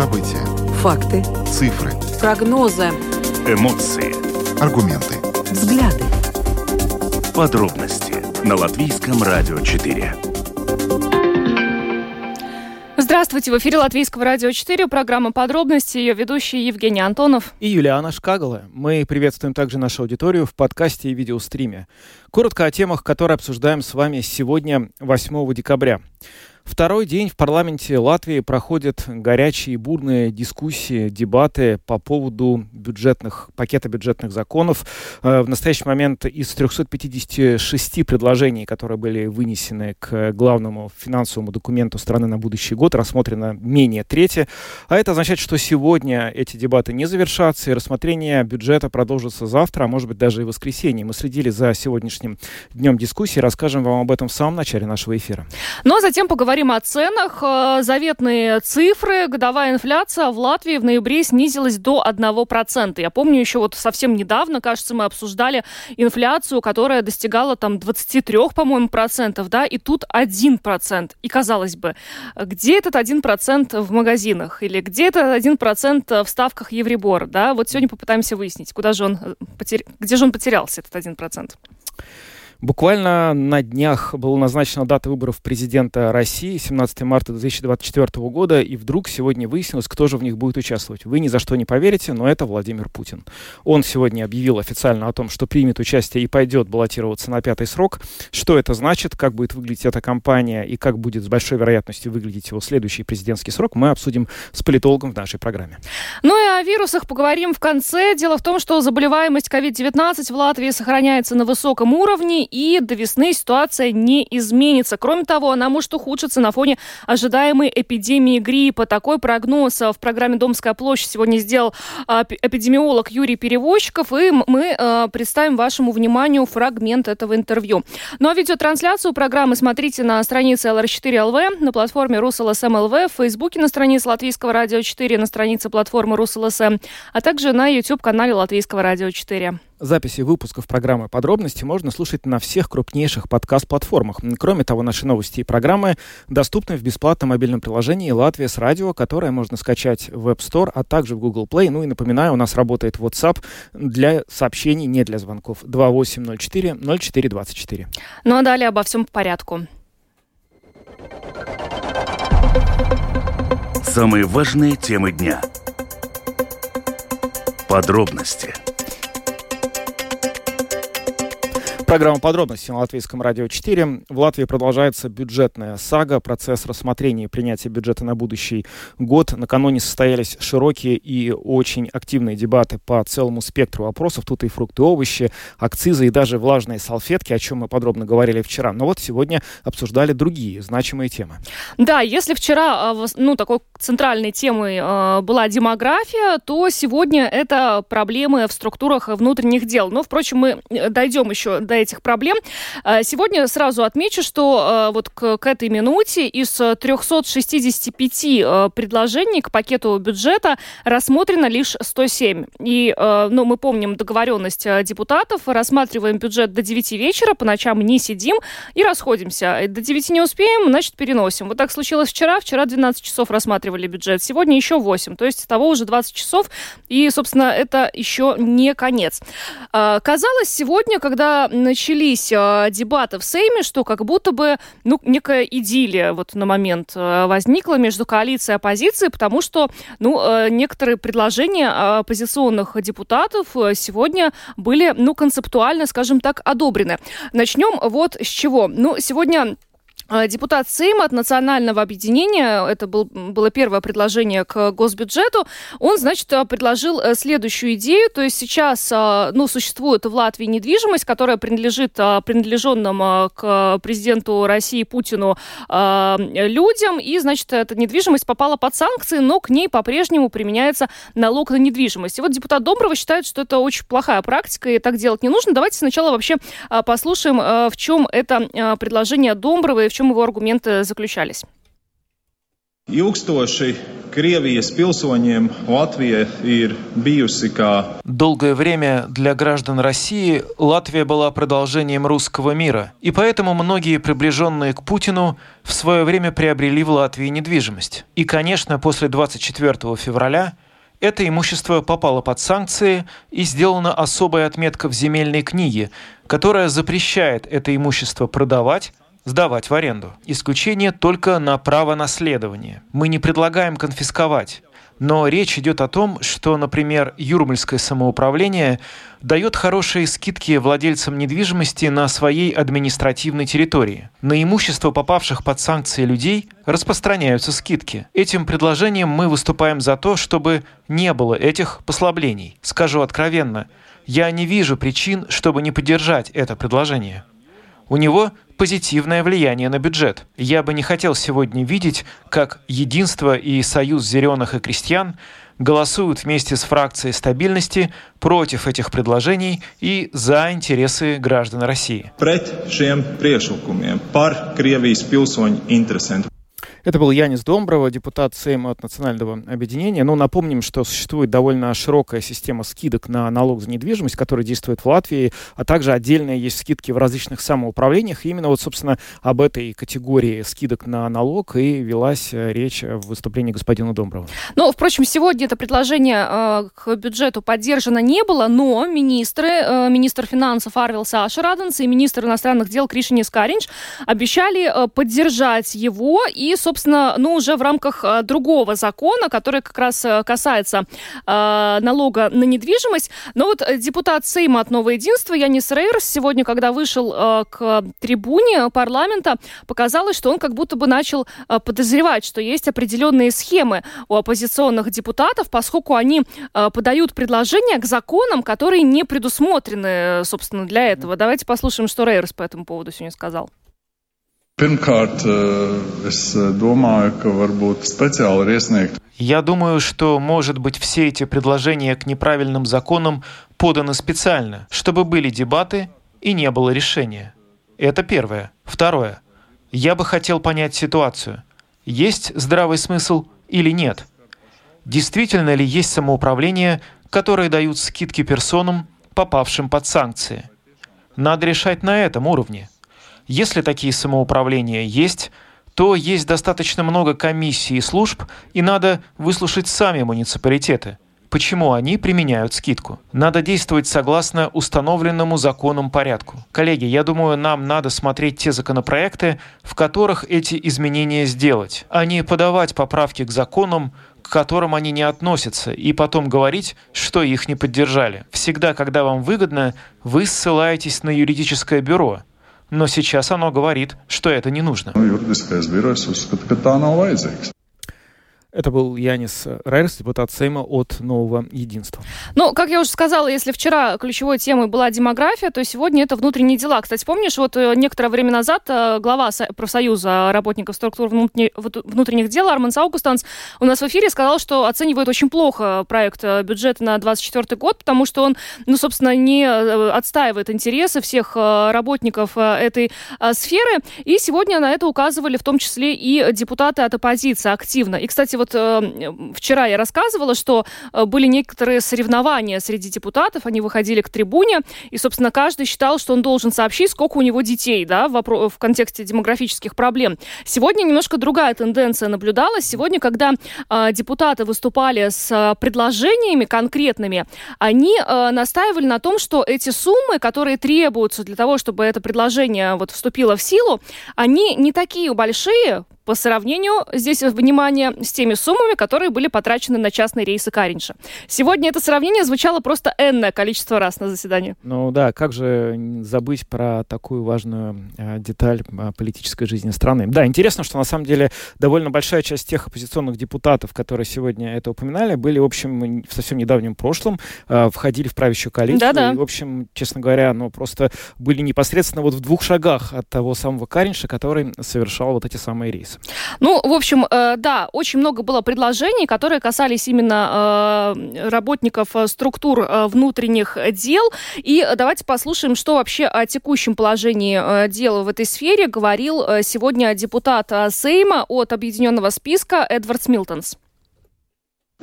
События. Факты. Цифры. Прогнозы. Эмоции. Аргументы. Взгляды. Подробности на Латвийском радио 4. Здравствуйте, в эфире Латвийского радио 4, программа «Подробности», ее ведущий Евгений Антонов. И Юлиана Шкагала. Мы приветствуем также нашу аудиторию в подкасте и видеостриме. Коротко о темах, которые обсуждаем с вами сегодня, 8 декабря. Второй день в парламенте Латвии проходят горячие и бурные дискуссии, дебаты по поводу бюджетных, пакета бюджетных законов. Э, в настоящий момент из 356 предложений, которые были вынесены к главному финансовому документу страны на будущий год, рассмотрено менее трети. А это означает, что сегодня эти дебаты не завершатся, и рассмотрение бюджета продолжится завтра, а может быть даже и в воскресенье. Мы следили за сегодняшним днем дискуссии, расскажем вам об этом в самом начале нашего эфира. Ну а затем поговорим Говорим о ценах. Э, заветные цифры. Годовая инфляция в Латвии в ноябре снизилась до 1%. Я помню еще вот совсем недавно, кажется, мы обсуждали инфляцию, которая достигала там 23, по-моему, процентов, да, и тут 1%. И казалось бы, где этот 1% в магазинах? Или где этот 1% в ставках Евробор, да? Вот сегодня попытаемся выяснить, куда же он, э, потер... где же он потерялся, этот 1%. Буквально на днях была назначена дата выборов президента России, 17 марта 2024 года, и вдруг сегодня выяснилось, кто же в них будет участвовать. Вы ни за что не поверите, но это Владимир Путин. Он сегодня объявил официально о том, что примет участие и пойдет баллотироваться на пятый срок. Что это значит, как будет выглядеть эта кампания и как будет с большой вероятностью выглядеть его следующий президентский срок, мы обсудим с политологом в нашей программе. Ну и о вирусах поговорим в конце. Дело в том, что заболеваемость COVID-19 в Латвии сохраняется на высоком уровне, и до весны ситуация не изменится. Кроме того, она может ухудшиться на фоне ожидаемой эпидемии гриппа. Такой прогноз в программе «Домская площадь» сегодня сделал а, эпидемиолог Юрий Перевозчиков, и мы а, представим вашему вниманию фрагмент этого интервью. Ну а видеотрансляцию программы смотрите на странице LR4LV, на платформе Rus.LSM.lv, в Фейсбуке на странице Латвийского радио 4, на странице платформы Rus.LSM, а также на YouTube-канале Латвийского радио 4. Записи выпусков программы «Подробности» можно слушать на всех крупнейших подкаст-платформах. Кроме того, наши новости и программы доступны в бесплатном мобильном приложении «Латвия с радио», которое можно скачать в App Store, а также в Google Play. Ну и напоминаю, у нас работает WhatsApp для сообщений, не для звонков. 2804 0424. Ну а далее обо всем по порядку. Самые важные темы дня. Подробности – Программа подробности на Латвийском радио 4. В Латвии продолжается бюджетная сага, процесс рассмотрения и принятия бюджета на будущий год. Накануне состоялись широкие и очень активные дебаты по целому спектру вопросов. Тут и фрукты, овощи, акцизы и даже влажные салфетки, о чем мы подробно говорили вчера. Но вот сегодня обсуждали другие значимые темы. Да, если вчера а, ну, такой центральной темой а, была демография, то сегодня это проблемы в структурах внутренних дел. Но, впрочем, мы э, дойдем еще до этих проблем. А, сегодня сразу отмечу, что а, вот к, к этой минуте из 365 а, предложений к пакету бюджета рассмотрено лишь 107. И, ну, мы помним договоренность депутатов, рассматриваем бюджет до 9 вечера, по ночам не сидим и расходимся. До 9 не успеем, значит, переносим. Вот так случилось вчера. Вчера 12 часов рассматривали бюджет, сегодня еще 8. То есть того уже 20 часов. И, собственно, это еще не конец. Казалось, сегодня, когда начались э, дебаты в Сейме, что как будто бы ну, некая идиллия вот на момент э, возникла между коалицией и оппозицией, потому что ну, э, некоторые предложения оппозиционных депутатов сегодня были ну, концептуально, скажем так, одобрены. Начнем вот с чего. Ну, сегодня а, депутат Сейма от Национального объединения, это был, было первое предложение к госбюджету, он, значит, предложил э, следующую идею, то есть сейчас, ну, существует в Латвии недвижимость, которая принадлежит принадлеженным к президенту России Путину людям, и, значит, эта недвижимость попала под санкции, но к ней по-прежнему применяется налог на недвижимость. И вот депутат Доброва считает, что это очень плохая практика, и так делать не нужно. Давайте сначала вообще послушаем, в чем это предложение Домбровой, в чем его аргументы заключались? Долгое время для граждан России Латвия была продолжением русского мира, и поэтому многие приближенные к Путину в свое время приобрели в Латвии недвижимость. И, конечно, после 24 февраля это имущество попало под санкции и сделана особая отметка в земельной книге, которая запрещает это имущество продавать, сдавать в аренду. Исключение только на право наследования. Мы не предлагаем конфисковать. Но речь идет о том, что, например, Юрмальское самоуправление дает хорошие скидки владельцам недвижимости на своей административной территории. На имущество попавших под санкции людей распространяются скидки. Этим предложением мы выступаем за то, чтобы не было этих послаблений. Скажу откровенно, я не вижу причин, чтобы не поддержать это предложение. У него позитивное влияние на бюджет. Я бы не хотел сегодня видеть, как Единство и Союз зеленых и крестьян голосуют вместе с фракцией стабильности против этих предложений и за интересы граждан России. pret šiem priekšlikumiem par. Это был Янис Домброва, депутат Сейма от Национального объединения. Ну, напомним, что существует довольно широкая система скидок на налог за недвижимость, которая действует в Латвии, а также отдельные есть скидки в различных самоуправлениях. И именно вот, собственно, об этой категории скидок на налог и велась э, речь в выступлении господина Домброва. Ну, впрочем, сегодня это предложение э, к бюджету поддержано не было, но министры, э, министр финансов Арвил Саша Раденс и министр иностранных дел Кришинис Каринч обещали э, поддержать его и, собственно, ну, уже в рамках э, другого закона, который как раз э, касается э, налога на недвижимость. Но вот э, депутат Сейма от Нового Единства Янис Рейерс сегодня, когда вышел э, к трибуне парламента, показалось, что он как будто бы начал э, подозревать, что есть определенные схемы у оппозиционных депутатов, поскольку они э, подают предложения к законам, которые не предусмотрены, собственно, для этого. Давайте послушаем, что Рейерс по этому поводу сегодня сказал. Pirmkārt, eh, es domāju, ka varbūt speciāli ir iesniegt Я думаю, что, может быть, все эти предложения к неправильным законам поданы специально, чтобы были дебаты и не было решения. Это первое. Второе. Я бы хотел понять ситуацию. Есть здравый смысл или нет? Действительно ли есть самоуправления, которые дают скидки персонам, попавшим под санкции? Надо решать на этом уровне. Если такие самоуправления есть, то есть достаточно много комиссий и служб, и надо выслушать сами муниципалитеты. Почему они применяют скидку? Надо действовать согласно установленному законом порядку. Коллеги, я думаю, нам надо смотреть те законопроекты, в которых эти изменения сделать, а не подавать поправки к законам, к которым они не относятся, и потом говорить, что их не поддержали. Всегда, когда вам выгодно, вы ссылаетесь на юридическое бюро. Но сейчас оно говорит, что это не нужно. Это был Янис Райерс, депутат Сейма от Нового Единства. Ну, как я уже сказала, если вчера ключевой темой была демография, то сегодня это внутренние дела. Кстати, помнишь, вот э, некоторое время назад э, глава Со- профсоюза работников структур внутренних дел Арман Саугустанс у нас в эфире сказал, что оценивает очень плохо проект э, бюджета на 2024 год, потому что он, ну, собственно, не отстаивает интересы всех работников этой сферы. И сегодня на это указывали в том числе и депутаты от оппозиции активно. И, кстати, вот э, вчера я рассказывала, что э, были некоторые соревнования среди депутатов, они выходили к трибуне, и, собственно, каждый считал, что он должен сообщить, сколько у него детей, да, в, в контексте демографических проблем. Сегодня немножко другая тенденция наблюдалась. Сегодня, когда э, депутаты выступали с э, предложениями конкретными, они э, настаивали на том, что эти суммы, которые требуются для того, чтобы это предложение вот вступило в силу, они не такие большие по сравнению, здесь внимание, с теми суммами, которые были потрачены на частные рейсы Каринша. Сегодня это сравнение звучало просто энное количество раз на заседании. Ну да, как же забыть про такую важную э, деталь э, политической жизни страны. Да, интересно, что на самом деле довольно большая часть тех оппозиционных депутатов, которые сегодня это упоминали, были, в общем, в совсем недавнем прошлом, э, входили в правящую коалицию. Да-да. И, в общем, честно говоря, ну просто были непосредственно вот в двух шагах от того самого Каринша, который совершал вот эти самые рейсы. Ну, в общем, э, да, очень много было предложений, которые касались именно э, работников э, структур внутренних дел. И давайте послушаем, что вообще о текущем положении дел в этой сфере говорил сегодня депутат Сейма от объединенного списка Эдвард Смилтонс.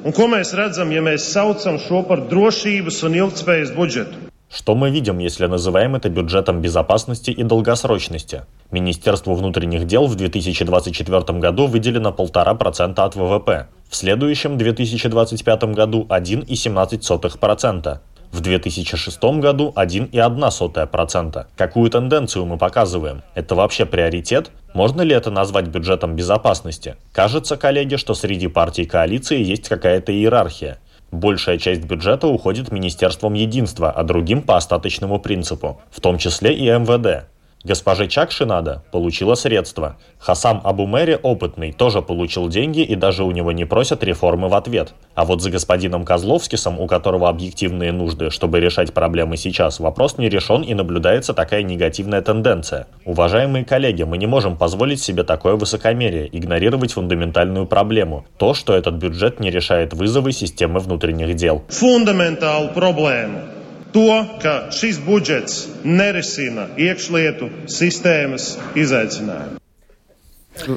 Un ko mēs redzam, ja mēs saucam šo par drošības un ilgtspējas budžetu? Что мы видим, если называем это бюджетом безопасности и долгосрочности? Министерству внутренних дел в 2024 году выделено 1,5% от ВВП, в следующем 2025 году 1,17%, в 2006 году 1,1%. Какую тенденцию мы показываем? Это вообще приоритет? Можно ли это назвать бюджетом безопасности? Кажется, коллеги, что среди партий коалиции есть какая-то иерархия. Большая часть бюджета уходит Министерством единства, а другим по остаточному принципу, в том числе и МВД. Госпоже Чакшинада получила средства. Хасам Абумери опытный, тоже получил деньги и даже у него не просят реформы в ответ. А вот за господином Козловскисом, у которого объективные нужды, чтобы решать проблемы сейчас, вопрос не решен и наблюдается такая негативная тенденция. Уважаемые коллеги, мы не можем позволить себе такое высокомерие, игнорировать фундаментальную проблему. То, что этот бюджет не решает вызовы системы внутренних дел. Фундаментал проблему to, ka šis budžets nerisina iekšlietu sistēmas izaicinājumu.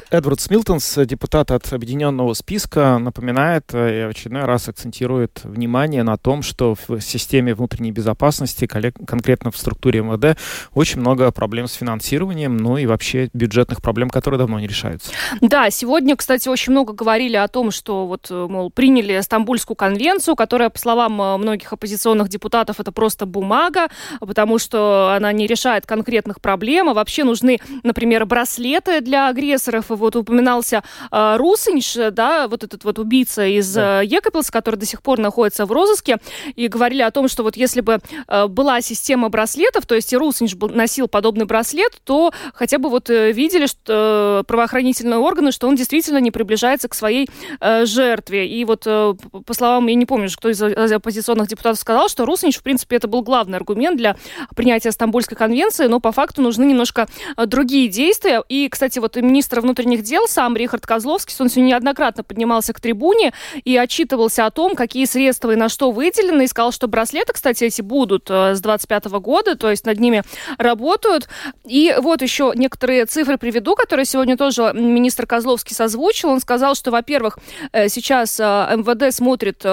Эдвард Смилтонс, депутат от Объединенного списка, напоминает э, и очередной раз акцентирует внимание на том, что в системе внутренней безопасности, конкретно в структуре МВД, очень много проблем с финансированием, ну и вообще бюджетных проблем, которые давно не решаются. Да, сегодня, кстати, очень много говорили о том, что вот, э, мол, приняли Стамбульскую конвенцию, которая, по словам э, многих оппозиционных депутатов, это просто бумага, потому что она не решает конкретных проблем, а вообще нужны, например, браслеты для агрессора, агрессоров. Вот упоминался э, Русынш, да, вот этот вот убийца из да. э, Екапилса, который до сих пор находится в розыске. И говорили о том, что вот если бы э, была система браслетов, то есть и был, носил подобный браслет, то хотя бы вот э, видели что, э, правоохранительные органы, что он действительно не приближается к своей э, жертве. И вот, э, по словам, я не помню, кто из оппозиционных депутатов сказал, что Русынч, в принципе, это был главный аргумент для принятия Стамбульской конвенции, но по факту нужны немножко э, другие действия. И, кстати, вот министр внутренних дел, сам Рихард Козловский, он сегодня неоднократно поднимался к трибуне и отчитывался о том, какие средства и на что выделены, и сказал, что браслеты, кстати, эти будут э, с 25 года, то есть над ними работают. И вот еще некоторые цифры приведу, которые сегодня тоже министр Козловский созвучил. Он сказал, что, во-первых, э, сейчас э, МВД смотрит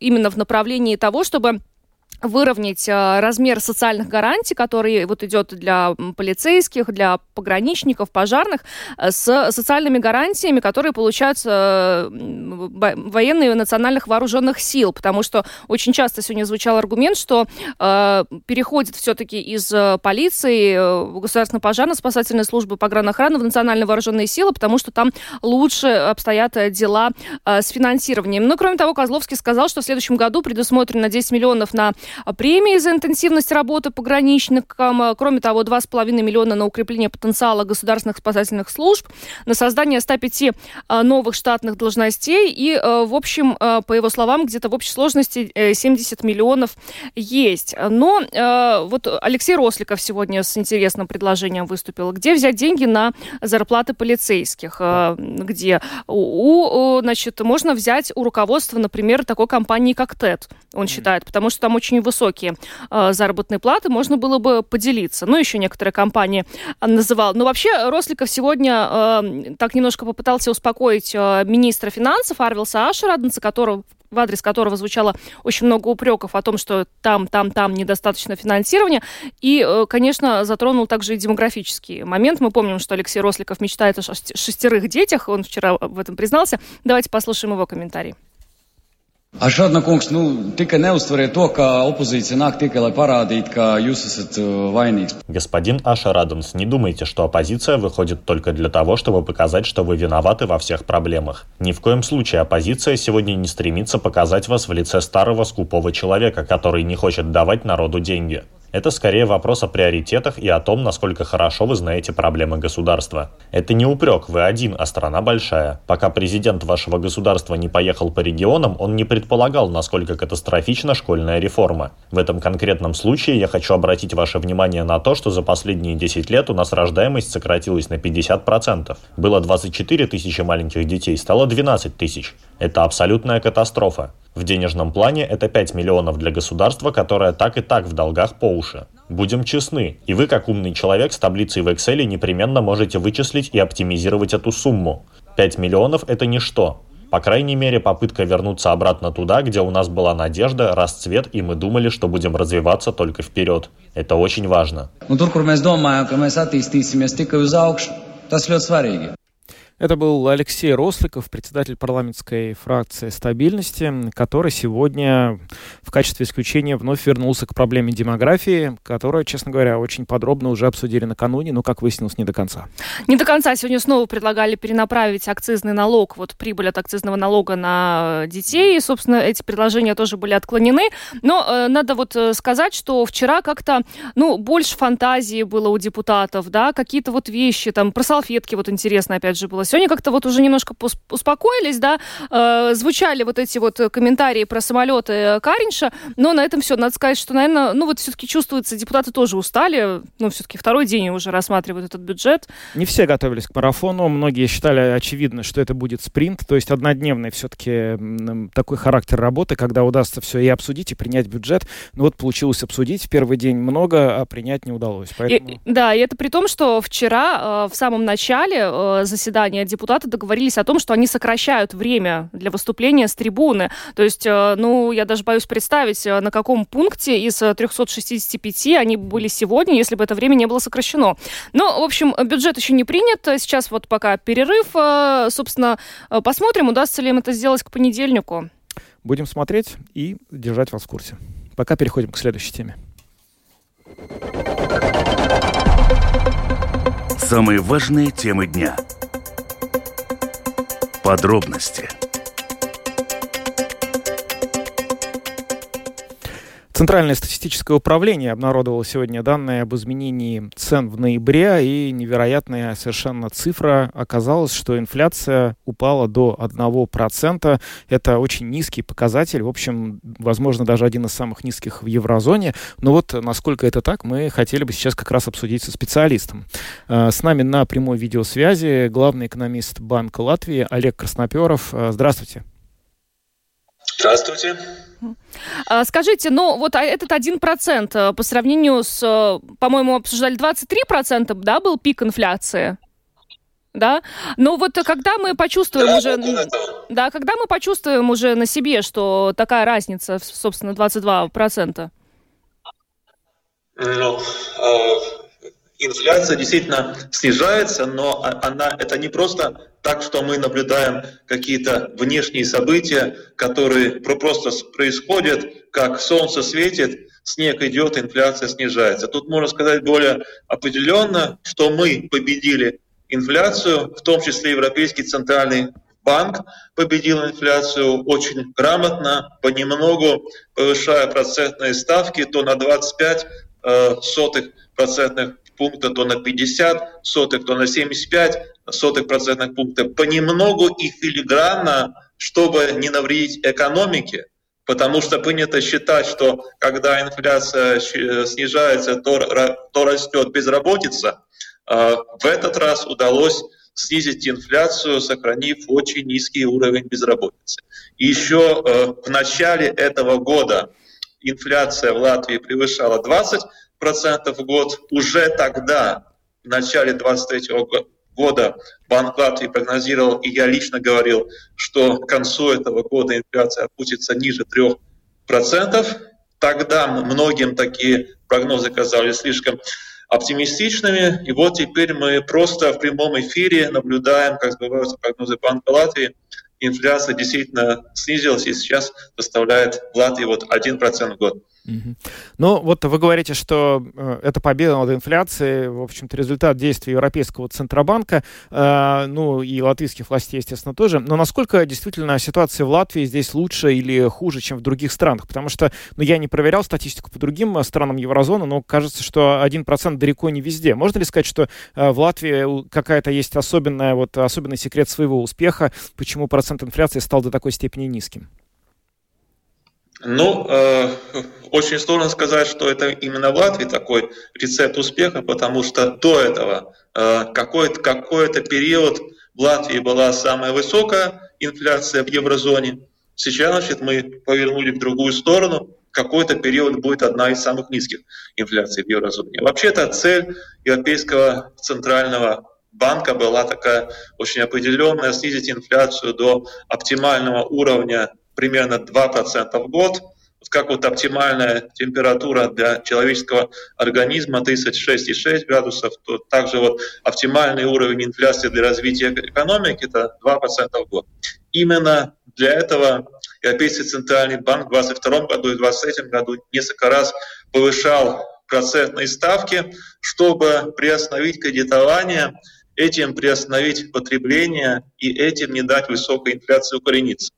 именно в направлении того, чтобы выровнять э, размер социальных гарантий, который вот идет для полицейских, для пограничников, пожарных, э, с социальными гарантиями, которые получаются военные национальных вооруженных сил, потому что очень часто сегодня звучал аргумент, что э, переходит все-таки из полиции, государственной пожарно-спасательной службы, погранохраны в национальные вооруженные силы, потому что там лучше обстоят дела с финансированием. Ну, кроме того, Козловский сказал, что в следующем году предусмотрено 10 миллионов на премии за интенсивность работы пограничникам. Кроме того, 2,5 миллиона на укрепление потенциала государственных спасательных служб, на создание 105 а, новых штатных должностей и, а, в общем, а, по его словам, где-то в общей сложности 70 миллионов есть. Но вот Алексей Росликов сегодня с интересным предложением выступил. Где взять деньги на зарплаты полицейских? Где? У, значит, можно взять у руководства, например, такой компании, как ТЭД, он считает, потому что там очень высокие э, заработные платы, можно было бы поделиться. Ну, еще некоторые компании называл. Но вообще Росликов сегодня э, так немножко попытался успокоить э, министра финансов Арвилса Ашераденца, которого в адрес которого звучало очень много упреков о том, что там, там, там недостаточно финансирования. И, э, конечно, затронул также и демографический момент. Мы помним, что Алексей Росликов мечтает о шестерых детях. Он вчера в этом признался. Давайте послушаем его комментарий. Ašādna kungs, nu, tikai neuztvariet to, ka opozīcija nāk tikai, lai parādītu, ka jūs esat vainīgs. Господин Ашарадонс, не думайте, что оппозиция выходит только для того, чтобы показать, что вы виноваты во всех проблемах. Ни в коем случае оппозиция сегодня не стремится показать вас в лице старого скупого человека, который не хочет давать народу деньги. Это скорее вопрос о приоритетах и о том, насколько хорошо вы знаете проблемы государства. Это не упрек, вы один, а страна большая. Пока президент вашего государства не поехал по регионам, он не предполагал, насколько катастрофична школьная реформа. В этом конкретном случае я хочу обратить ваше внимание на то, что за последние 10 лет у нас рождаемость сократилась на 50%. Было 24 тысячи маленьких детей, стало 12 тысяч. Это абсолютная катастрофа. В денежном плане это 5 миллионов для государства, которое так и так в долгах по уши. Будем честны, и вы, как умный человек с таблицей в Excel, непременно можете вычислить и оптимизировать эту сумму. 5 миллионов – это ничто. По крайней мере, попытка вернуться обратно туда, где у нас была надежда, расцвет, и мы думали, что будем развиваться только вперед. Это очень важно. Un tur, kur mēs domājam, ka mēs attīstīsimies tikai uz. Это был Алексей Росликов, председатель парламентской фракции «Стабильности», который сегодня в качестве исключения вновь вернулся к проблеме демографии, которую, честно говоря, очень подробно уже обсудили накануне, но, как выяснилось, не до конца. Не до конца. Сегодня снова предлагали перенаправить акцизный налог, вот прибыль от акцизного налога на детей. И, собственно, эти предложения тоже были отклонены. Но э, надо вот э, сказать, что вчера как-то, ну, больше фантазии было у депутатов, да, какие-то вот вещи, там, про салфетки вот интересно, опять же, было Сегодня как-то вот уже немножко успокоились, да, э, звучали вот эти вот комментарии про самолеты Каринша, но на этом все. Надо сказать, что, наверное, ну вот все-таки чувствуется, депутаты тоже устали, ну все-таки второй день уже рассматривают этот бюджет. Не все готовились к марафону, многие считали очевидно, что это будет спринт, то есть однодневный все-таки такой характер работы, когда удастся все и обсудить, и принять бюджет. Ну вот получилось обсудить в первый день много, а принять не удалось. Поэтому... И, да, и это при том, что вчера э, в самом начале э, заседания депутаты договорились о том, что они сокращают время для выступления с трибуны. То есть, э, ну, я даже боюсь представить, э, на каком пункте из 365 они были сегодня, если бы это время не было сокращено. Но, в общем, бюджет еще не принят. Сейчас вот пока перерыв. Э, собственно, посмотрим, удастся ли им это сделать к понедельнику. Будем смотреть и держать вас в курсе. Пока переходим к следующей теме. Самые важные темы дня – Подробности – Центральное статистическое управление обнародовало сегодня данные об изменении цен в ноябре, и невероятная совершенно цифра оказалась, что инфляция упала до 1%. Это очень низкий показатель, в общем, возможно, даже один из самых низких в еврозоне. Но вот насколько это так, мы хотели бы сейчас как раз обсудить со специалистом. Э, с нами на прямой видеосвязи главный экономист Банка Латвии Олег Красноперов. Э, здравствуйте. Здравствуйте. А, скажите, ну вот а этот один процент э, по сравнению с, э, по-моему, обсуждали 23%, да, был пик инфляции? Да, но вот когда мы почувствуем да, уже, да, да, когда мы почувствуем уже на себе, что такая разница, собственно, 22%? Ну, э, инфляция действительно снижается, но она это не просто так, что мы наблюдаем какие-то внешние события, которые просто происходят, как солнце светит, снег идет, инфляция снижается. Тут можно сказать более определенно, что мы победили инфляцию, в том числе Европейский центральный банк победил инфляцию очень грамотно, понемногу повышая процентные ставки то на 25 э, сотых процентных пункта, то на 50 сотых, то на 75 сотых процентных пункта, понемногу и филигранно, чтобы не навредить экономике, потому что принято считать, что когда инфляция снижается, то, то растет безработица. А в этот раз удалось снизить инфляцию, сохранив очень низкий уровень безработицы. Еще э, в начале этого года инфляция в Латвии превышала 20% в год. Уже тогда, в начале 2023 года Банк Латвии прогнозировал, и я лично говорил, что к концу этого года инфляция опустится ниже 3%. Тогда многим такие прогнозы казались слишком оптимистичными. И вот теперь мы просто в прямом эфире наблюдаем, как сбываются прогнозы Банка Латвии. Инфляция действительно снизилась и сейчас составляет в Латвии вот 1% в год. Ну, вот вы говорите, что э, это победа над инфляцией, в общем-то, результат действий Европейского Центробанка, э, ну, и латвийских властей, естественно, тоже. Но насколько действительно ситуация в Латвии здесь лучше или хуже, чем в других странах? Потому что, ну, я не проверял статистику по другим э, странам еврозоны, но кажется, что 1% далеко не везде. Можно ли сказать, что э, в Латвии какая-то есть особенная, вот, особенный секрет своего успеха, почему процент инфляции стал до такой степени низким? Ну, э, очень сложно сказать, что это именно в Латвии такой рецепт успеха, потому что до этого э, какой-то какой период в Латвии была самая высокая инфляция в еврозоне. Сейчас, значит, мы повернули в другую сторону. Какой-то период будет одна из самых низких инфляций в еврозоне. Вообще-то цель Европейского центрального банка была такая очень определенная, снизить инфляцию до оптимального уровня примерно 2% в год. Вот как вот оптимальная температура для человеческого организма 36,6 градусов, то также вот оптимальный уровень инфляции для развития экономики это 2% в год. Именно для этого Европейский центральный банк в 2022 году и 2023 году несколько раз повышал процентные ставки, чтобы приостановить кредитование, этим приостановить потребление и этим не дать высокой инфляции укорениться.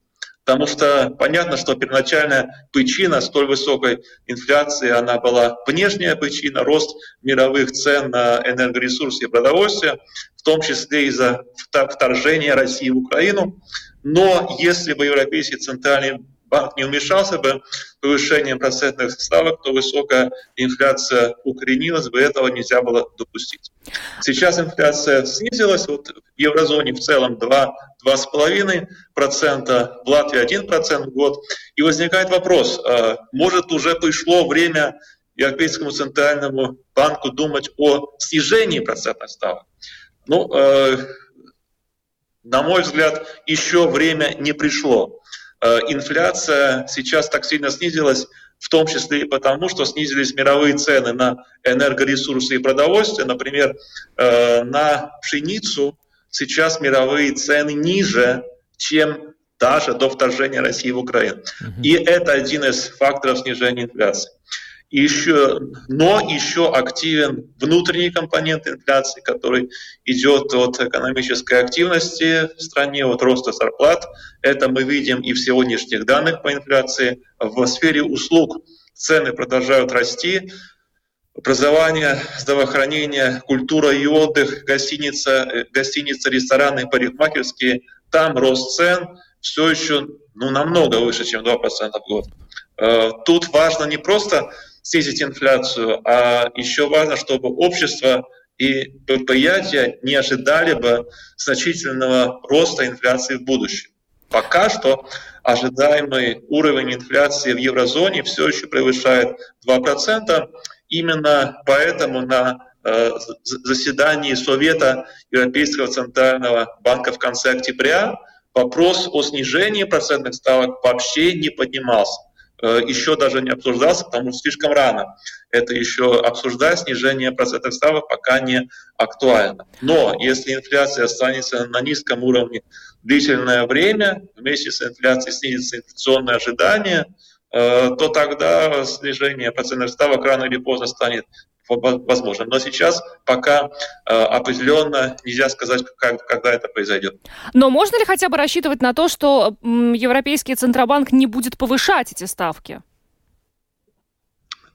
Потому что понятно, что первоначальная причина столь высокой инфляции, она была внешняя причина, рост мировых цен на энергоресурсы и продовольствие, в том числе из-за вторжения России в Украину. Но если бы Европейский центральный банк не вмешался бы повышением процентных ставок, то высокая инфляция укоренилась бы, этого нельзя было допустить. Сейчас инфляция снизилась, вот в еврозоне в целом 2-2,5%, в Латвии 1% в год. И возникает вопрос, а, может уже пришло время Европейскому центральному банку думать о снижении процентных ставок? Ну, э, на мой взгляд, еще время не пришло. Э, инфляция сейчас так сильно снизилась, в том числе и потому, что снизились мировые цены на энергоресурсы и продовольствие. Например, э, на пшеницу сейчас мировые цены ниже, чем даже до вторжения России в Украину. И это один из факторов снижения инфляции еще, но еще активен внутренний компонент инфляции, который идет от экономической активности в стране, от роста зарплат. Это мы видим и в сегодняшних данных по инфляции. В сфере услуг цены продолжают расти. Образование, здравоохранение, культура и отдых, гостиница, гостиница, рестораны, парикмахерские. Там рост цен все еще ну, намного выше, чем 2% в год. Э, тут важно не просто снизить инфляцию, а еще важно, чтобы общество и предприятия не ожидали бы значительного роста инфляции в будущем. Пока что ожидаемый уровень инфляции в еврозоне все еще превышает 2%. Именно поэтому на э, заседании Совета Европейского центрального банка в конце октября вопрос о снижении процентных ставок вообще не поднимался. Э, еще даже не обсуждался, потому что слишком рано это еще обсуждать. Снижение процентных ставок пока не актуально. Но если инфляция останется на низком уровне длительное время, вместе с инфляцией снизится инфляционное ожидание, э, то тогда снижение процентных ставок рано или поздно станет возможным. Но сейчас пока э, определенно нельзя сказать, как, когда это произойдет. Но можно ли хотя бы рассчитывать на то, что Европейский Центробанк не будет повышать эти ставки?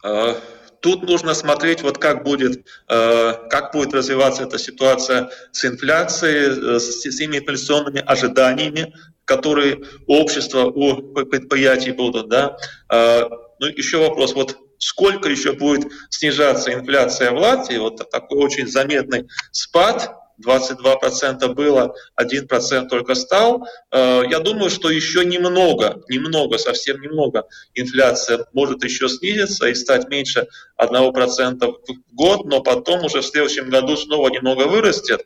Э, тут нужно смотреть, вот как будет, э, как будет развиваться эта ситуация с инфляцией, э, с, с теми инфляционными ожиданиями, которые у общества, у предприятий будут. Да? Э, ну, еще вопрос, вот сколько еще будет снижаться инфляция в Латвии, вот такой очень заметный спад, 22% было, 1% только стал. Э, я думаю, что еще немного, немного, совсем немного инфляция может еще снизиться и стать меньше 1% в год, но потом уже в следующем году снова немного вырастет.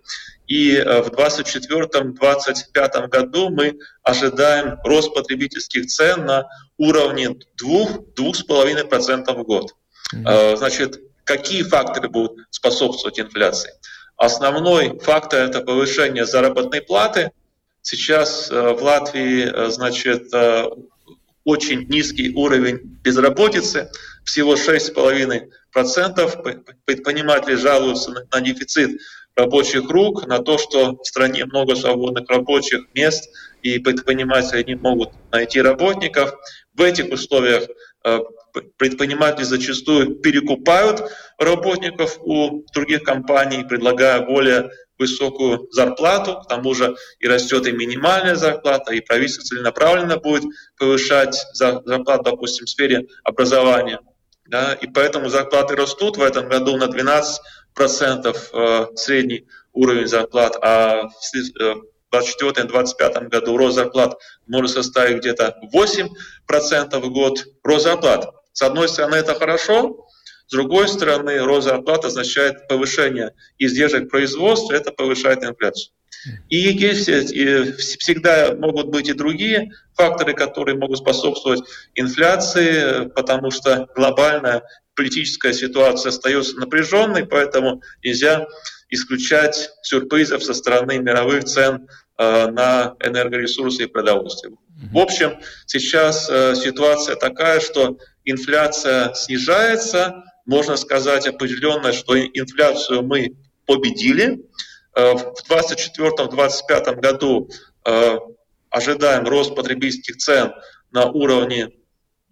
И э, в 2024-2025 году мы ожидаем рост потребительских цен на уровне 2-2,5% в год. Mm-hmm. Значит, какие факторы будут способствовать инфляции? Основной фактор – это повышение заработной платы. Сейчас в Латвии, значит, очень низкий уровень безработицы, всего 6,5%. Предприниматели жалуются на дефицит рабочих рук, на то, что в стране много свободных рабочих мест, и предприниматели не могут найти работников. В этих условиях э, предприниматели зачастую перекупают работников у других компаний, предлагая более высокую зарплату, к тому же и растет и минимальная зарплата, и правительство целенаправленно будет повышать зарплату, допустим, в сфере образования. Да, и поэтому зарплаты растут в этом году на 12 процентов э, средний уровень зарплат, а в 2024-2025 году рост зарплат может составить где-то 8 процентов в год рост зарплат. С одной стороны, это хорошо, с другой стороны, рост зарплат означает повышение издержек производства, это повышает инфляцию. И есть и всегда могут быть и другие факторы, которые могут способствовать инфляции, потому что глобальная политическая ситуация остается напряженной, поэтому нельзя исключать сюрпризов со стороны мировых цен э, на энергоресурсы и продовольствие. В общем, сейчас э, ситуация такая, что инфляция снижается, можно сказать определенно, что инфляцию мы победили. Э, в 2024-2025 году ожидаем рост потребительских цен на уровне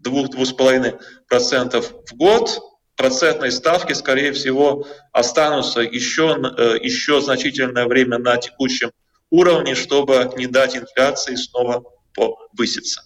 2-2,5% в год, процентные ставки, скорее всего, останутся еще, э, еще значительное время на текущем уровне, чтобы не дать инфляции снова повыситься.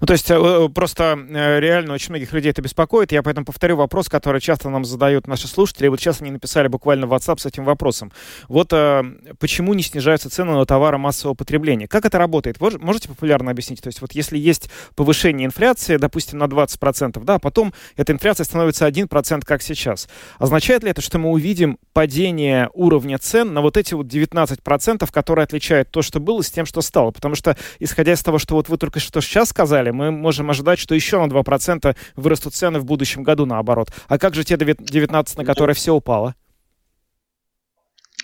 Ну, то есть э, просто э, реально очень многих людей это беспокоит. Я поэтому повторю вопрос, который часто нам задают наши слушатели. Вот сейчас они написали буквально в WhatsApp с этим вопросом. Вот э, почему не снижаются цены на товары массового потребления? Как это работает? Вы можете популярно объяснить? То есть вот если есть повышение инфляции, допустим, на 20%, да, а потом эта инфляция становится 1%, как сейчас. Означает ли это, что мы увидим падение уровня цен на вот эти вот 19%, которые отличают то, что было, с тем, что стало? Потому что, исходя из того, что вот вы только что сейчас сказали, сказали, мы можем ожидать, что еще на 2% вырастут цены в будущем году наоборот. А как же те 19, на которые все упало?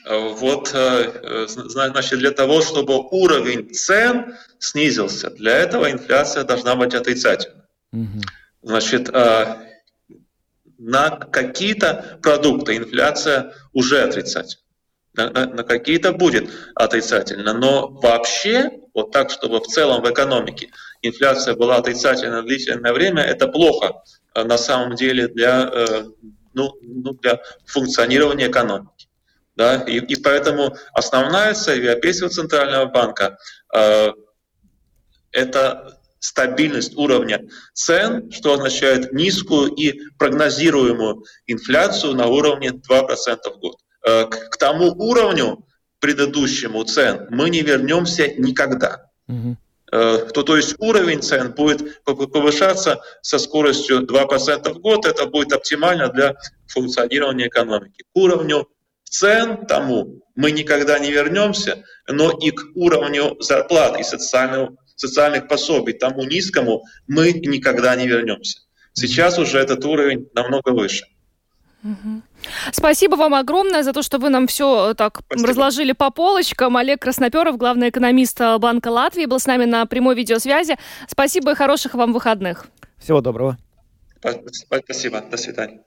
Вот, э, значит, для того, чтобы уровень цен снизился, для этого инфляция должна быть отрицательной. Угу. Значит, э, на какие-то продукты инфляция уже отрицательна, на, на, на какие-то будет отрицательно, но вообще, вот так, чтобы в целом в экономике инфляция была отрицательной длительное время, это плохо э, на самом деле для, э, ну, ну, для функционирования экономики. Да? И, и поэтому основная цель Европейского центрального банка э, это стабильность уровня цен, что означает низкую и прогнозируемую инфляцию на уровне 2% в год. Э, к, к тому уровню предыдущему цен мы не вернемся никогда. Угу. Э, то, то есть уровень цен будет повышаться со скоростью 2% в год. Это будет оптимально для функционирования экономики. К уровню цен тому мы никогда не вернемся, но и к уровню зарплат и социального, социальных пособий, тому низкому, мы никогда не вернемся. Сейчас уже этот уровень намного выше. Спасибо вам огромное за то, что вы нам все э, так Спасибо. разложили по полочкам. Олег Красноперов, главный экономист э, Банка Латвии, был с нами на прямой видеосвязи. Спасибо и хороших вам выходных. Всего доброго. Спасибо. До свидания.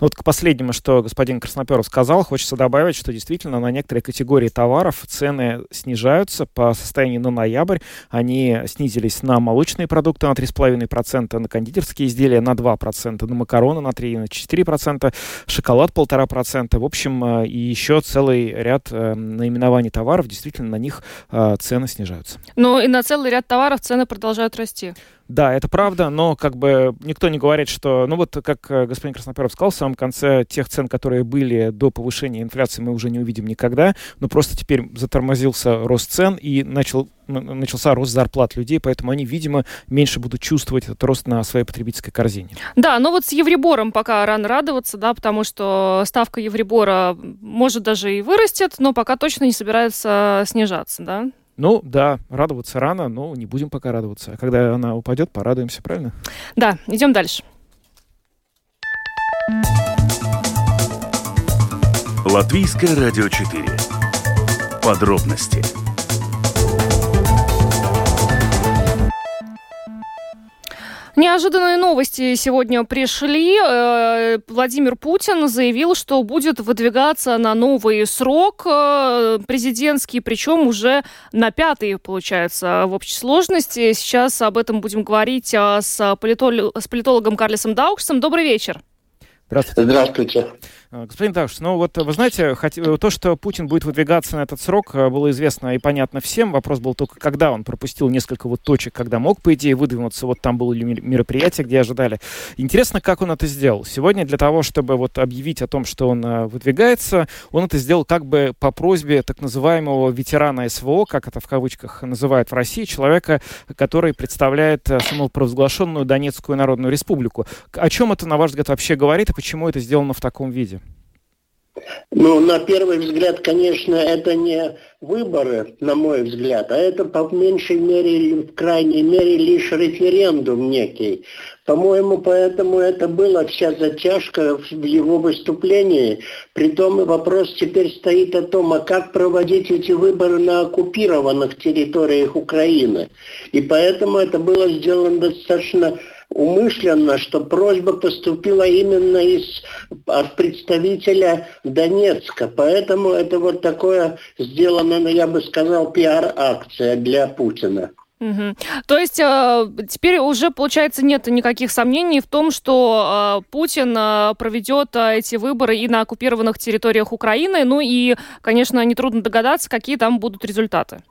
Ну вот к последнему, что господин Красноперов сказал, хочется добавить, что действительно на некоторые категории товаров цены снижаются по состоянию на ноябрь. Они снизились на молочные продукты на 3,5%, на кондитерские изделия на 2%, на макароны на 3, на 4%, шоколад 1,5%. В общем, э, и еще целый ряд э, наименований товаров, действительно на них э, цены снижаются. Ну и на целый ряд товаров цены продолжают расти. Да, это правда, но как бы никто не говорит, что, ну вот как э, господин Красноперов сказал в самом конце, тех цен, которые были до повышения инфляции, мы уже не увидим никогда, но просто теперь затормозился рост цен и начал начался рост зарплат людей, поэтому они, видимо, меньше будут чувствовать этот рост на своей потребительской корзине. Да, но вот с Евребором пока рано радоваться, да, потому что ставка Евребора может даже и вырастет, но пока точно не собирается снижаться, да? Ну, да, радоваться рано, но не будем пока радоваться. А когда она упадет, порадуемся, правильно? Да, идем дальше. Латвийское радио 4. Подробности Неожиданные новости сегодня пришли. Э, Владимир Путин заявил, что будет выдвигаться на новый срок э, президентский, причем уже на пятый, получается, в общей сложности. Сейчас об этом будем говорить э, с, политологом Карлисом Дауксом. Добрый вечер. Здравствуйте. Здравствуйте. А, господин Такш, ну вот вы знаете, то, что Путин будет выдвигаться на этот срок, э, было известно и понятно всем. Вопрос был только, когда он пропустил несколько вот точек, когда мог, по идее, выдвинуться. Вот там было мероприятие, где ожидали. Интересно, как он это сделал. Сегодня для того, чтобы вот объявить о том, что он э, выдвигается, он это сделал как бы по просьбе так называемого ветерана СВО, как это в кавычках называют в России, человека, который представляет э, самопровозглашенную Донецкую Народную Республику. О чем это, на ваш взгляд, вообще говорит и почему это сделано в таком виде? Ну, на первый взгляд, конечно, это не выборы, на мой взгляд, а это по меньшей мере в крайней мере лишь референдум некий. По-моему, поэтому это была вся затяжка в его выступлении. Притом вопрос теперь стоит о том, а как проводить эти выборы на оккупированных территориях Украины. И поэтому это было сделано достаточно умышленно, что просьба поступила именно из от представителя Донецка. Поэтому это вот такое сделано, ну, я бы сказал, пиар-акция для Путина. Угу. То есть э, теперь уже, получается, нет никаких сомнений в том, что э, Путин э, проведет э, эти выборы и на оккупированных территориях Украины. Ну и, конечно, нетрудно догадаться, какие там будут результаты.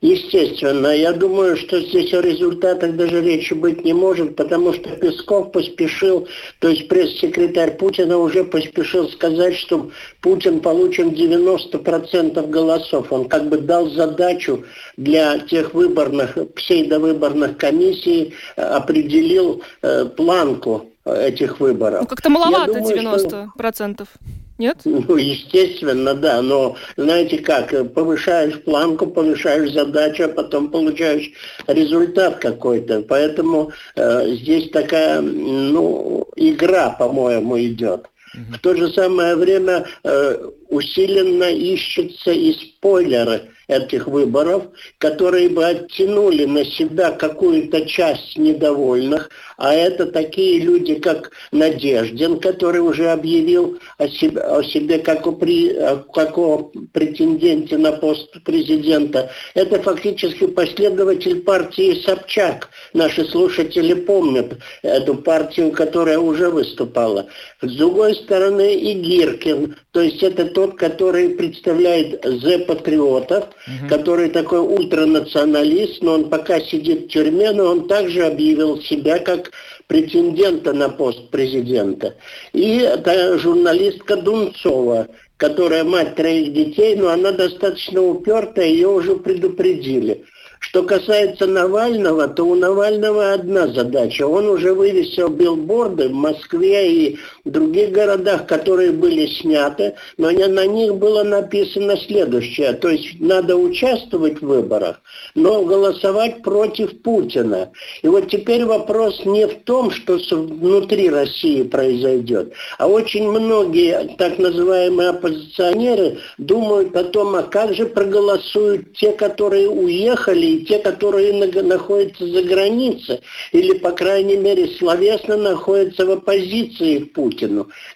Естественно, я думаю, что здесь о результатах даже речи быть не может, потому что Песков поспешил, то есть пресс-секретарь Путина уже поспешил сказать, что Путин получен 90% голосов. Он как бы дал задачу для тех выборных, псевдовыборных комиссий, э, определил э, планку этих выборов. Ну, как-то маловато думаю, 90%. Что... Нет? Ну, естественно, да, но знаете как, повышаешь планку, повышаешь задачу, а потом получаешь результат какой-то. Поэтому э, здесь такая, ну, игра, по-моему, идет. В то же самое время э, усиленно ищутся и спойлеры этих выборов, которые бы оттянули на себя какую-то часть недовольных, а это такие люди, как Надеждин, который уже объявил о себе, о себе как, о при, как о претенденте на пост президента. Это фактически последователь партии Собчак. Наши слушатели помнят эту партию, которая уже выступала. С другой стороны и Гиркин, то есть это тот, который представляет Зе-патриотов, угу. который такой ультранационалист, но он пока сидит в тюрьме, но он также объявил себя как претендента на пост президента. И это журналистка Дунцова, которая мать троих детей, но она достаточно упертая, ее уже предупредили. Что касается Навального, то у Навального одна задача. Он уже вывесил билборды в Москве и других городах, которые были сняты, но на них было написано следующее. То есть надо участвовать в выборах, но голосовать против Путина. И вот теперь вопрос не в том, что внутри России произойдет, а очень многие так называемые оппозиционеры думают о том, а как же проголосуют те, которые уехали и те, которые находятся за границей, или, по крайней мере, словесно находятся в оппозиции к Путину,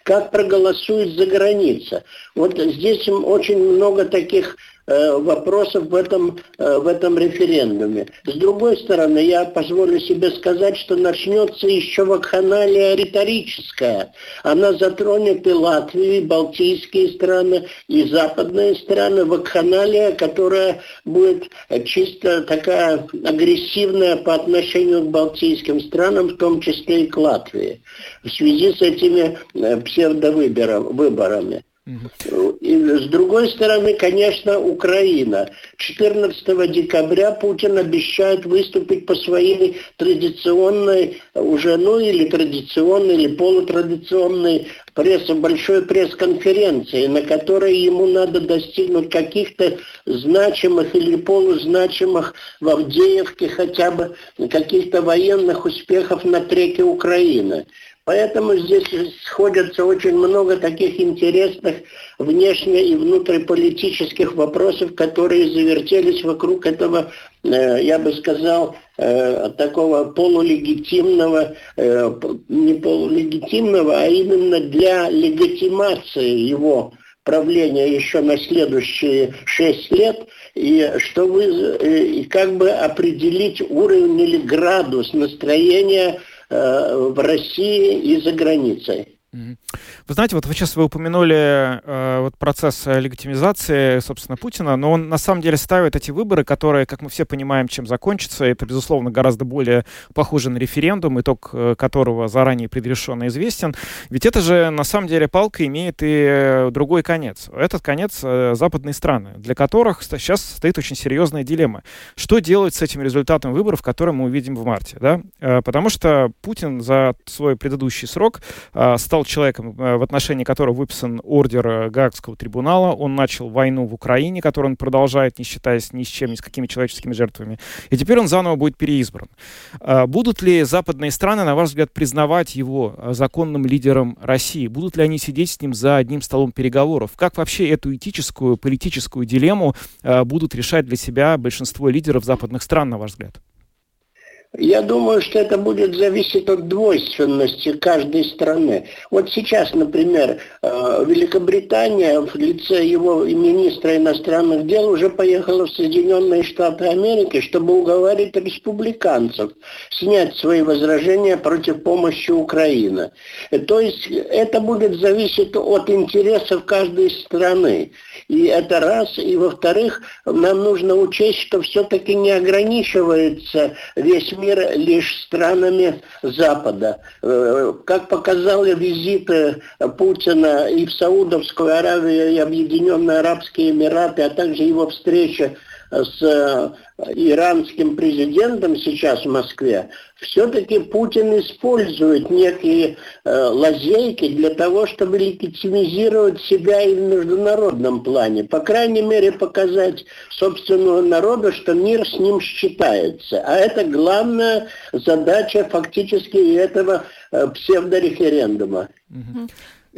как проголосуют за границей. Вот здесь очень много таких вопросов в этом, э, в этом референдуме. С другой стороны, я позволю себе сказать, что начнется еще вакханалия риторическая. Она затронет и Латвию, и Балтийские страны, и западные страны. Вакханалия, которая будет чисто такая агрессивная по отношению к балтийским странам, в том числе и к Латвии, в связи с этими э, псевдовыборами. И с другой стороны, конечно, Украина. 14 декабря Путин обещает выступить по своей традиционной, уже, ну или традиционной, или полутрадиционной пресс, большой пресс-конференции, на которой ему надо достигнуть каких-то значимых или полузначимых в Авдеевке хотя бы каких-то военных успехов на треке Украины. Поэтому здесь сходятся очень много таких интересных внешне- и внутриполитических вопросов, которые завертелись вокруг этого, э, я бы сказал, э, такого полулегитимного, э, не полулегитимного, а именно для легитимации его правления еще на следующие шесть лет, и что вы, и как бы определить уровень или градус настроения в России и за границей. Вы знаете, вот вы сейчас вы упомянули э, вот процесс легитимизации, собственно, Путина, но он на самом деле ставит эти выборы, которые, как мы все понимаем, чем закончатся. Это, безусловно, гораздо более похоже на референдум, итог э, которого заранее предрешенно известен. Ведь это же, на самом деле, палка имеет и э, другой конец. Этот конец э, западные страны, для которых сейчас стоит очень серьезная дилемма. Что делать с этим результатом выборов, который мы увидим в марте? Да? Э, потому что Путин за свой предыдущий срок э, стал человеком, э, в отношении которого выписан ордер э, Гаагского трибунала. Он начал войну в Украине, которую он продолжает, не считаясь ни с чем, ни с какими человеческими жертвами. И теперь он заново будет переизбран. А будут ли западные страны, на ваш взгляд, признавать его э, законным лидером России? Будут ли они сидеть с ним за одним столом переговоров? Как вообще эту этическую, политическую дилемму будут решать для себя большинство лидеров западных стран, на ваш взгляд? Я думаю, что это будет зависеть от двойственности каждой страны. Вот сейчас, например, э, Великобритания в лице его министра иностранных дел уже поехала в Соединенные Штаты Америки, чтобы уговорить республиканцев снять свои возражения против помощи Украины. То есть это будет зависеть от интересов каждой страны. И это раз. И во-вторых, нам нужно учесть, что все-таки не ограничивается весь мир лишь странами Запада. Э, как показали визиты Путина и в Саудовскую Аравию, и Объединенные Арабские Эмираты, а также его встреча с э, иранским президентом сейчас в Москве, все-таки Путин использует некие э, лазейки для того, чтобы легитимизировать себя и в международном плане. По крайней мере, показать собственному народу, что мир с ним считается. А это главная задача фактически этого э, псевдореферендума. Угу.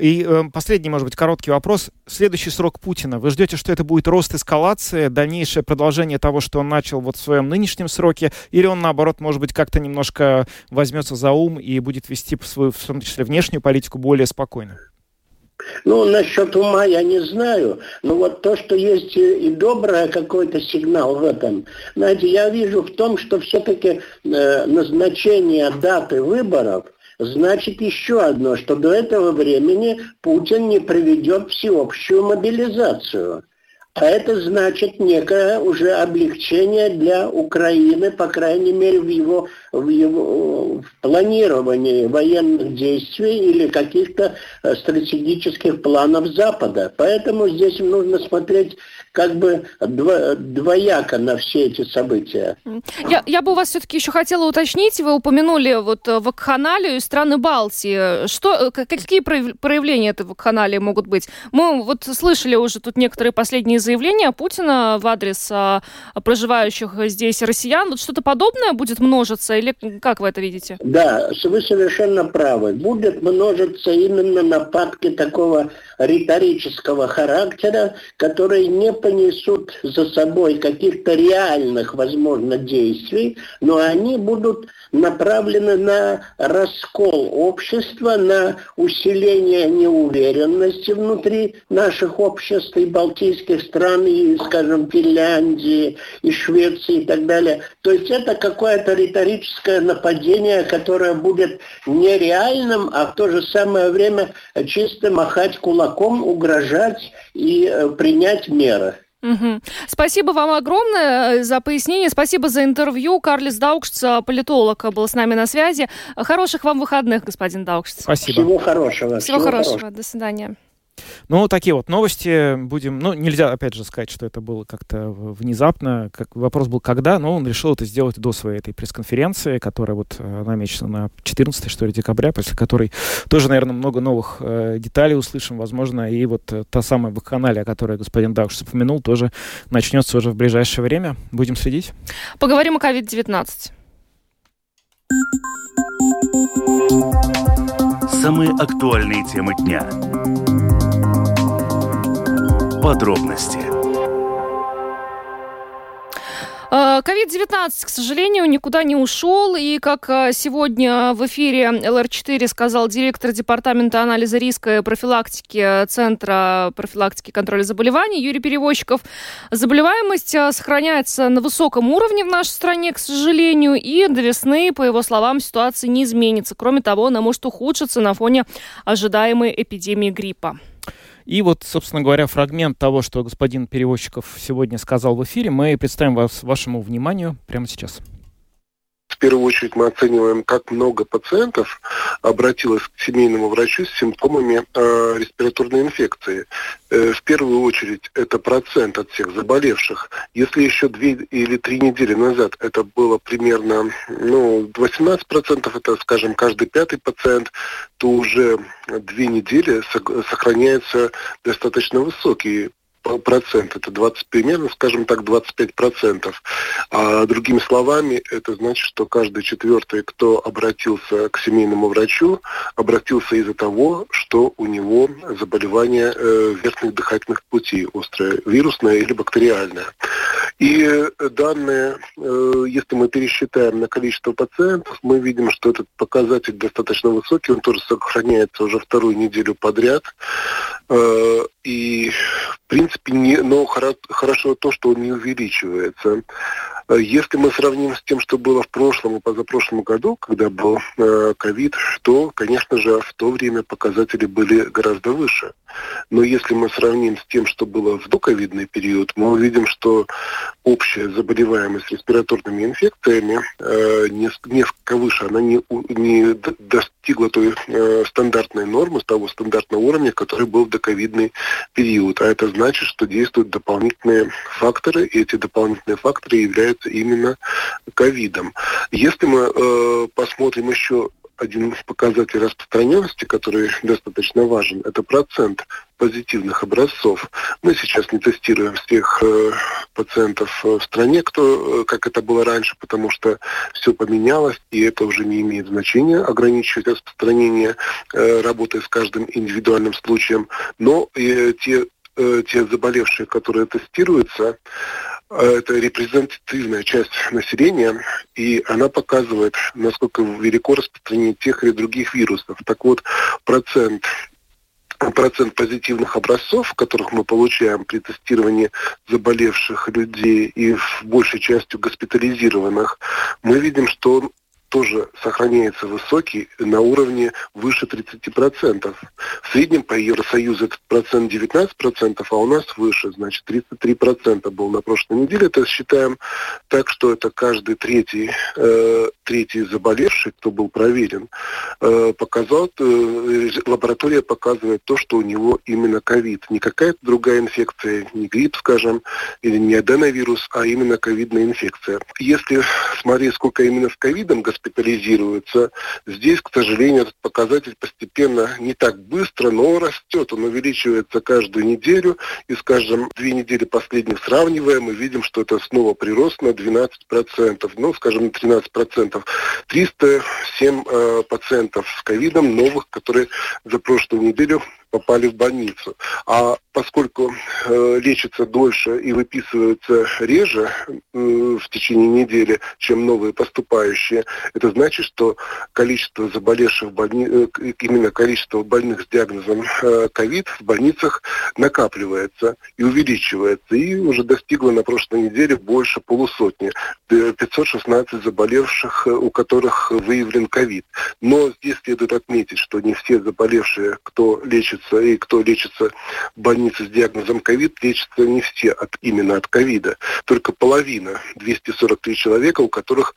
И э, последний, может быть, короткий вопрос. Следующий срок Путина. Вы ждете, что это будет рост эскалации, дальнейшее продолжение того, что он начал вот в своем нынешнем сроке, или он, наоборот, может быть, как-то немножко возьмется за ум и будет вести свою, в том числе, внешнюю политику более спокойно? Ну, насчет ума я не знаю, но вот то, что есть и добрый какой-то сигнал в этом, знаете, я вижу в том, что все-таки э, назначение даты выборов – значит еще одно, что до этого времени Путин не проведет всеобщую мобилизацию. А это значит некое уже облегчение для Украины, по крайней мере, в его, в его в планировании военных действий или каких-то э, стратегических планов Запада. Поэтому здесь нужно смотреть как бы дво, двояко на все эти события. Я, я бы у вас все-таки еще хотела уточнить, вы упомянули вот э, вакханалию и страны Балтии. Что, э, какие проявления этой вакханалии могут быть? Мы вот слышали уже тут некоторые последние заявления Путина в адрес а, проживающих здесь россиян. Вот что-то подобное будет множиться или как вы это видите? Да, вы совершенно правы. Будет множиться именно нападки такого риторического характера, которые не понесут за собой каких-то реальных, возможно, действий, но они будут направлены на раскол общества, на усиление неуверенности внутри наших обществ и балтийских стран, и, скажем, Финляндии, и Швеции и так далее. То есть это какое-то риторическое нападение, которое будет нереальным, а в то же самое время чисто махать кулаком, угрожать и э, принять меры. Угу. Спасибо вам огромное э, за пояснение. Спасибо за интервью. Карлис Даукшц, политолог, был с нами на связи. Хороших вам выходных, господин Даукшц. Спасибо. Всего хорошего. Всего, Всего хорошего. хорошего. До свидания. Ну, такие вот новости будем... Ну, нельзя, опять же, сказать, что это было как-то внезапно. Как, вопрос был, когда, но он решил это сделать до своей этой пресс-конференции, которая вот э, намечена на 14 что ли, декабря, после которой тоже, наверное, много новых э, деталей услышим, возможно, и вот э, та самая вакханалия, о которой господин Дауш упомянул, тоже начнется уже в ближайшее время. Будем следить. Поговорим о COVID-19. Самые актуальные темы дня Подробности. А, COVID-19, к сожалению, никуда не ушел. И как а, сегодня в эфире ЛР4 сказал директор Департамента анализа риска и профилактики Центра профилактики и контроля заболеваний Юрий Перевозчиков, заболеваемость сохраняется на высоком уровне в нашей стране, к сожалению. И до весны, по его словам, ситуация не изменится. Кроме того, она может ухудшиться на фоне ожидаемой эпидемии гриппа. И вот, собственно говоря, фрагмент того, что господин Перевозчиков сегодня сказал в эфире, мы представим вас вашему вниманию прямо сейчас первую очередь мы оцениваем, как много пациентов обратилось к семейному врачу с симптомами э, респираторной инфекции. Э, в первую очередь это процент от всех заболевших. Если еще две или три недели назад это было примерно ну, 18%, это, скажем, каждый пятый пациент, то уже две недели сохраняется достаточно высокий процент, это 20, примерно, скажем так, 25 процентов. А другими словами, это значит, что каждый четвертый, кто обратился к семейному врачу, обратился из-за того, что у него заболевание э, верхних дыхательных путей, острое вирусное или бактериальное. И данные, э, если мы пересчитаем на количество пациентов, мы видим, что этот показатель достаточно высокий, он тоже сохраняется уже вторую неделю подряд. Э, и, в принципе, не, но хорошо то, что он не увеличивается. Э, если мы сравним с тем, что было в прошлом и позапрошлом году, когда был э, ковид, то, конечно же, в то время показатели были гораздо выше. Но если мы сравним с тем, что было в доковидный период, мы увидим, что общая заболеваемость респираторными инфекциями э, несколько выше, она не, не достигла той э, стандартной нормы, того стандартного уровня, который был в доковидный период. А это значит, что действуют дополнительные факторы, и эти дополнительные факторы являются именно ковидом. Если мы э, посмотрим еще один показатель распространенности, который достаточно важен, это процент позитивных образцов. Мы сейчас не тестируем всех э, пациентов в стране, кто, э, как это было раньше, потому что все поменялось, и это уже не имеет значения ограничивать распространение, э, работая с каждым индивидуальным случаем. Но э, те, э, те заболевшие, которые тестируются, это репрезентативная часть населения, и она показывает, насколько велико распространение тех или других вирусов. Так вот, процент процент позитивных образцов, которых мы получаем при тестировании заболевших людей и в большей частью госпитализированных, мы видим, что он тоже сохраняется высокий на уровне выше 30%. В среднем по Евросоюзу этот процент 19%, а у нас выше, значит 33% был на прошлой неделе. Это считаем так, что это каждый третий, э, третий заболевший, кто был проверен, э, показал, э, лаборатория показывает то, что у него именно ковид. Не какая-то другая инфекция, не грипп, скажем, или не аденовирус, а именно ковидная инфекция. Если смотреть, сколько именно с ковидом госпитализируются. Здесь, к сожалению, этот показатель постепенно не так быстро, но растет. Он увеличивается каждую неделю. И, скажем, две недели последних сравнивая, мы видим, что это снова прирост на 12%. Ну, скажем, на 13%. 307 э, пациентов с ковидом новых, которые за прошлую неделю попали в больницу. А поскольку э, лечатся дольше и выписываются реже э, в течение недели, чем новые поступающие, это значит, что количество заболевших больни... э, именно количество больных с диагнозом э, ковид э, в больницах накапливается и увеличивается. И уже достигло на прошлой неделе больше полусотни. 516 заболевших, э, у которых выявлен ковид. Но здесь следует отметить, что не все заболевшие, кто лечится лечится и кто лечится в больнице с диагнозом ковид, лечатся не все от, именно от ковида. Только половина, 243 человека, у которых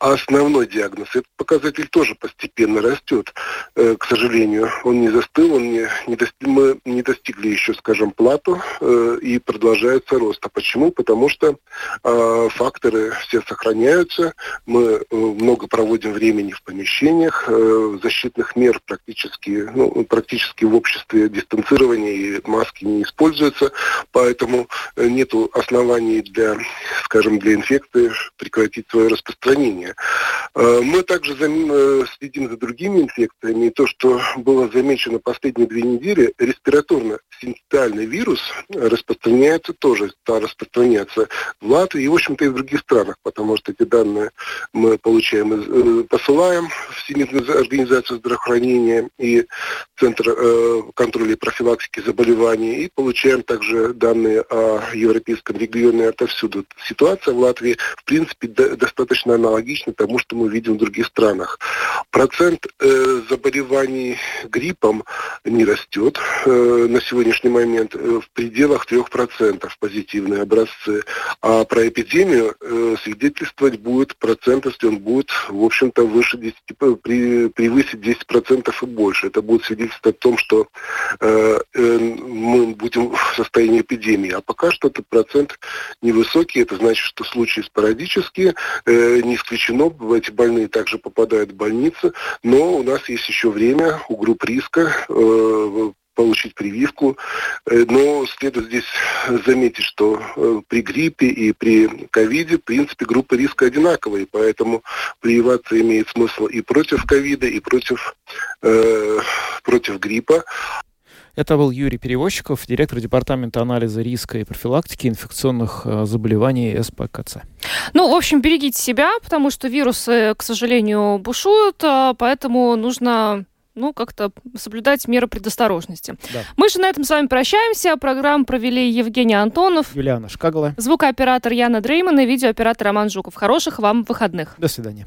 основной диагноз, этот показатель тоже постепенно растет. Э, к сожалению, он не застыл, он не, не достиг, мы не достигли еще, скажем, плату э, и продолжается рост. А почему? Потому что э, факторы все сохраняются, мы э, много проводим времени в помещениях, э, защитных мер практически, ну, практически в обществе дистанцирования и маски не используются, поэтому э, нет оснований для скажем, для инфекции прекратить свое распространение. Э, мы также э, следим за другими инфекциями. И то, что было замечено последние две недели, респираторно-синцитиальный вирус распространяется тоже, стал распространяться в Латвии и, в общем-то, и в других странах, потому что эти данные мы получаем, посылаем в Всемирную организацию здравоохранения и Центр контроля и профилактики заболеваний, и получаем также данные о европейском регионе отовсюду. Ситуация в Латвии, в принципе, достаточно аналогична тому, что мы видим в других странах. Процент э, заболеваний гриппом не растет э, на сегодняшний момент э, в пределах 3% позитивные образцы. А про эпидемию э, свидетельствовать будет процент, если он будет, в общем-то, выше 10, при, превысить 10% и больше. Это будет свидетельствовать о том, что э, э, мы будем в состоянии эпидемии. А пока что этот процент невысокий. Это значит, что случаи спорадические. Э, не исключено, эти больные также попадают в больницы. Но у нас есть еще время у групп риска э, получить прививку. Э, но следует здесь заметить, что э, при гриппе и при ковиде, в принципе, группы риска одинаковые, поэтому прививаться имеет смысл и против ковида, и против, э, против гриппа. Это был Юрий Перевозчиков, директор департамента анализа риска и профилактики инфекционных э, заболеваний СПКЦ. Ну, в общем, берегите себя, потому что вирусы, к сожалению, бушуют, а поэтому нужно ну, как-то соблюдать меры предосторожности. Да. Мы же на этом с вами прощаемся. Программу провели Евгений Антонов, Юлиана Шкагала, звукооператор Яна Дрейман и видеооператор Роман Жуков. Хороших вам выходных. До свидания.